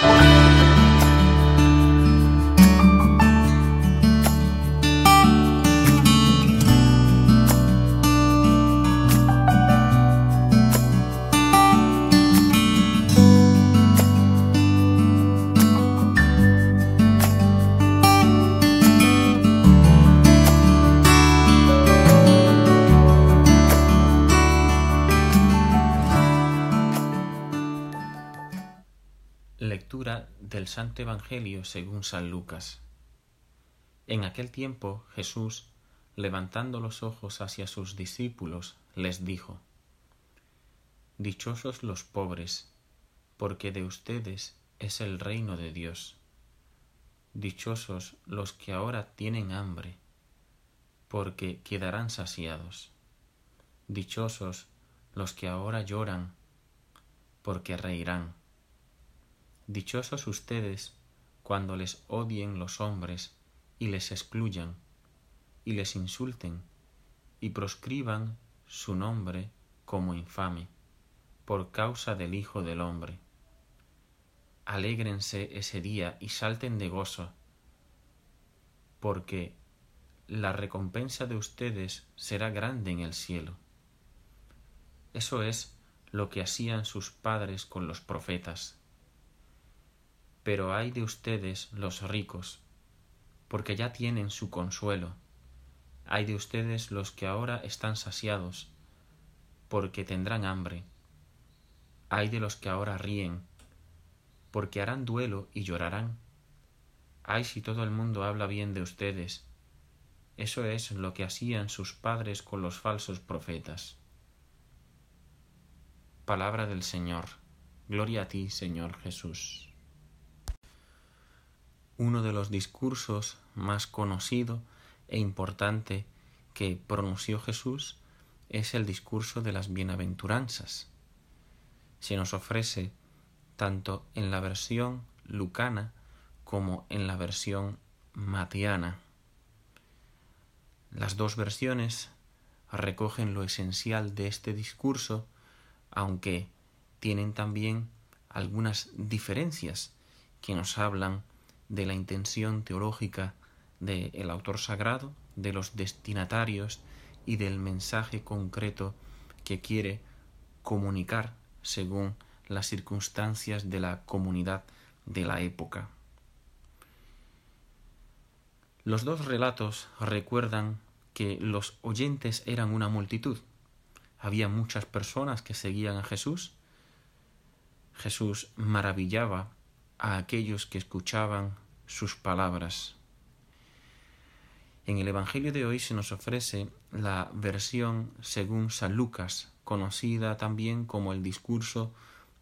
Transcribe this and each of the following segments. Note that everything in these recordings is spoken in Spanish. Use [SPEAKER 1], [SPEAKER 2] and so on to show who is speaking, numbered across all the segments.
[SPEAKER 1] Bye. Del Santo Evangelio según San Lucas. En aquel tiempo Jesús, levantando los ojos hacia sus discípulos, les dijo, Dichosos los pobres, porque de ustedes es el reino de Dios. Dichosos los que ahora tienen hambre, porque quedarán saciados. Dichosos los que ahora lloran, porque reirán. Dichosos ustedes cuando les odien los hombres y les excluyan, y les insulten, y proscriban su nombre como infame, por causa del Hijo del Hombre. Alégrense ese día y salten de gozo, porque la recompensa de ustedes será grande en el cielo. Eso es lo que hacían sus padres con los profetas pero hay de ustedes los ricos, porque ya tienen su consuelo. Hay de ustedes los que ahora están saciados, porque tendrán hambre. Hay de los que ahora ríen, porque harán duelo y llorarán. Ay si todo el mundo habla bien de ustedes. Eso es lo que hacían sus padres con los falsos profetas. Palabra del Señor. Gloria a ti, Señor Jesús uno de los discursos más conocido e importante que pronunció Jesús es el discurso de las bienaventuranzas. Se nos ofrece tanto en la versión lucana como en la versión matiana. Las dos versiones recogen lo esencial de este discurso, aunque tienen también algunas diferencias que nos hablan de la intención teológica del autor sagrado, de los destinatarios y del mensaje concreto que quiere comunicar según las circunstancias de la comunidad de la época. Los dos relatos recuerdan que los oyentes eran una multitud. Había muchas personas que seguían a Jesús. Jesús maravillaba a aquellos que escuchaban sus palabras. En el Evangelio de hoy se nos ofrece la versión según San Lucas, conocida también como el discurso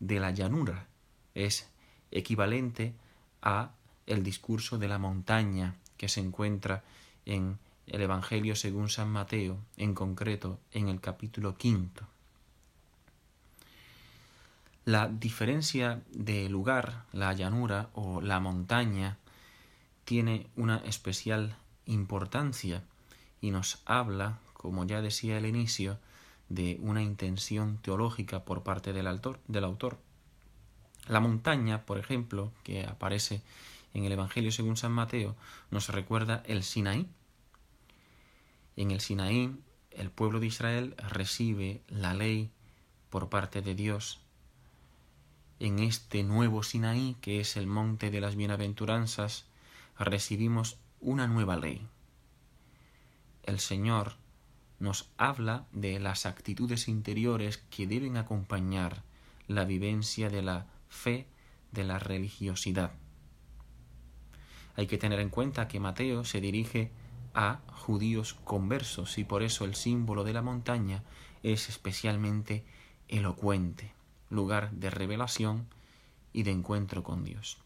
[SPEAKER 1] de la llanura. Es equivalente a el discurso de la montaña que se encuentra en el Evangelio según San Mateo, en concreto en el capítulo quinto. La diferencia de lugar, la llanura o la montaña, tiene una especial importancia y nos habla, como ya decía al inicio, de una intención teológica por parte del autor, del autor. La montaña, por ejemplo, que aparece en el Evangelio según San Mateo, nos recuerda el Sinaí. En el Sinaí, el pueblo de Israel recibe la ley por parte de Dios en este nuevo Sinaí, que es el monte de las bienaventuranzas, recibimos una nueva ley. El Señor nos habla de las actitudes interiores que deben acompañar la vivencia de la fe, de la religiosidad. Hay que tener en cuenta que Mateo se dirige a judíos conversos y por eso el símbolo de la montaña es especialmente elocuente lugar de revelación y de encuentro con Dios.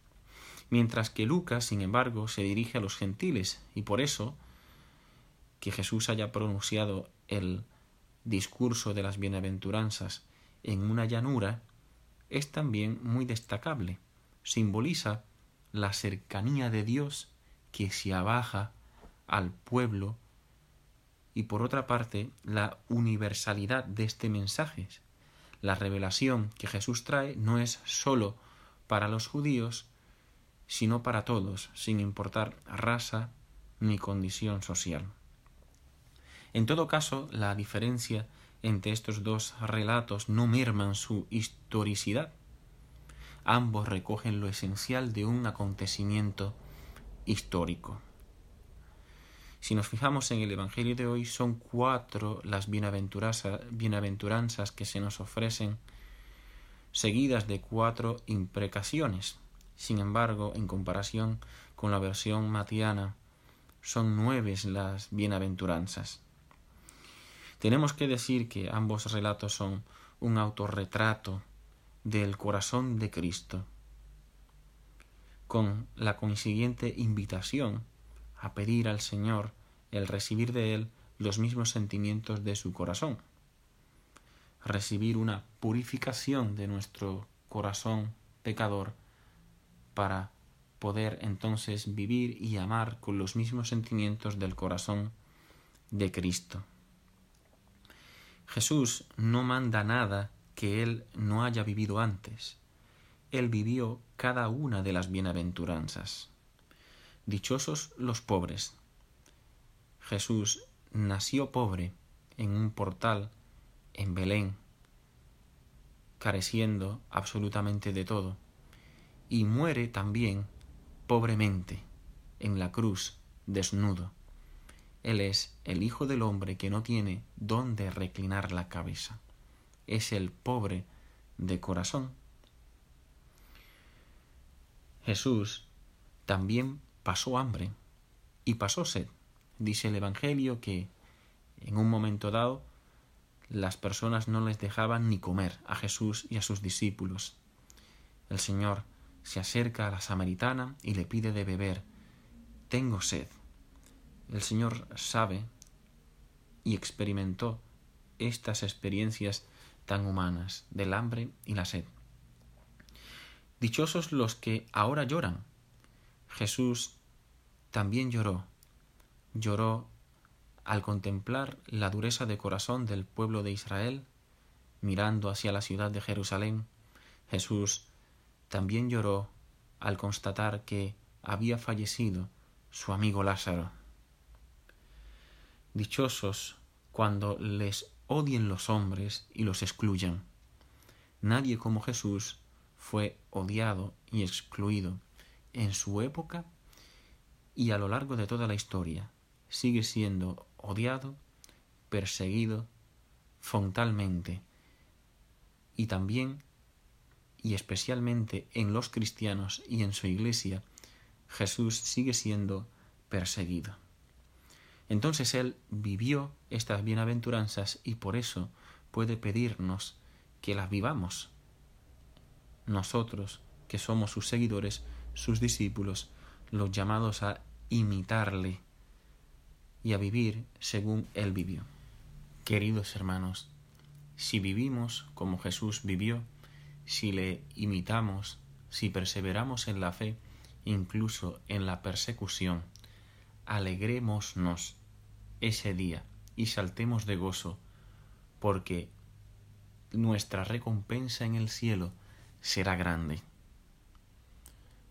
[SPEAKER 1] Mientras que Lucas, sin embargo, se dirige a los gentiles y por eso que Jesús haya pronunciado el discurso de las bienaventuranzas en una llanura es también muy destacable. Simboliza la cercanía de Dios que se abaja al pueblo y por otra parte la universalidad de este mensaje, la revelación que Jesús trae no es sólo para los judíos, sino para todos, sin importar raza ni condición social. En todo caso, la diferencia entre estos dos relatos no merman su historicidad. Ambos recogen lo esencial de un acontecimiento histórico. Si nos fijamos en el Evangelio de hoy, son cuatro las bienaventuranzas que se nos ofrecen, seguidas de cuatro imprecaciones. Sin embargo, en comparación con la versión matiana, son nueve las bienaventuranzas. Tenemos que decir que ambos relatos son un autorretrato del corazón de Cristo, con la consiguiente invitación a pedir al Señor el recibir de Él los mismos sentimientos de su corazón, recibir una purificación de nuestro corazón pecador para poder entonces vivir y amar con los mismos sentimientos del corazón de Cristo. Jesús no manda nada que Él no haya vivido antes. Él vivió cada una de las bienaventuranzas. Dichosos los pobres. Jesús nació pobre en un portal en Belén, careciendo absolutamente de todo, y muere también pobremente en la cruz, desnudo. Él es el Hijo del Hombre que no tiene dónde reclinar la cabeza. Es el pobre de corazón. Jesús también pasó hambre y pasó sed. Dice el Evangelio que en un momento dado las personas no les dejaban ni comer a Jesús y a sus discípulos. El Señor se acerca a la samaritana y le pide de beber. Tengo sed. El Señor sabe y experimentó estas experiencias tan humanas del hambre y la sed. Dichosos los que ahora lloran. Jesús también lloró. Lloró al contemplar la dureza de corazón del pueblo de Israel, mirando hacia la ciudad de Jerusalén. Jesús también lloró al constatar que había fallecido su amigo Lázaro. Dichosos cuando les odien los hombres y los excluyan. Nadie como Jesús fue odiado y excluido en su época y a lo largo de toda la historia. Sigue siendo odiado, perseguido frontalmente y también y especialmente en los cristianos y en su iglesia, Jesús sigue siendo perseguido. Entonces Él vivió estas bienaventuranzas y por eso puede pedirnos que las vivamos. Nosotros, que somos sus seguidores, sus discípulos, los llamados a imitarle y a vivir según Él vivió. Queridos hermanos, si vivimos como Jesús vivió, si le imitamos, si perseveramos en la fe, incluso en la persecución, alegrémonos ese día y saltemos de gozo, porque nuestra recompensa en el cielo será grande.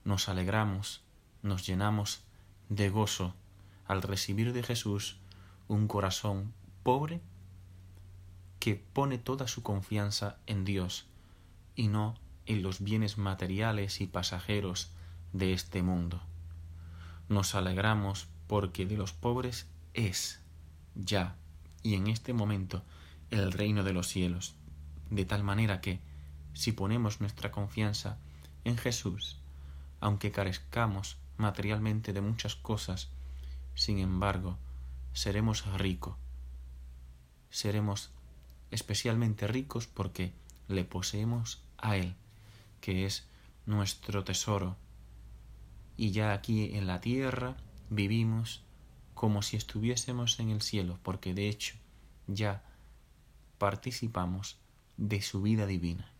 [SPEAKER 1] Nos alegramos, nos llenamos de gozo al recibir de Jesús un corazón pobre que pone toda su confianza en Dios y no en los bienes materiales y pasajeros de este mundo. Nos alegramos porque de los pobres es ya y en este momento el reino de los cielos, de tal manera que, si ponemos nuestra confianza en Jesús, aunque carezcamos materialmente de muchas cosas, sin embargo, seremos ricos. Seremos especialmente ricos porque le poseemos a Él, que es nuestro tesoro. Y ya aquí en la tierra vivimos como si estuviésemos en el cielo, porque de hecho ya participamos de su vida divina.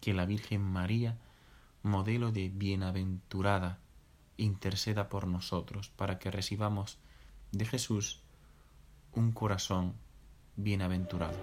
[SPEAKER 1] Que la Virgen María, modelo de bienaventurada, interceda por nosotros para que recibamos de Jesús un corazón bienaventurado.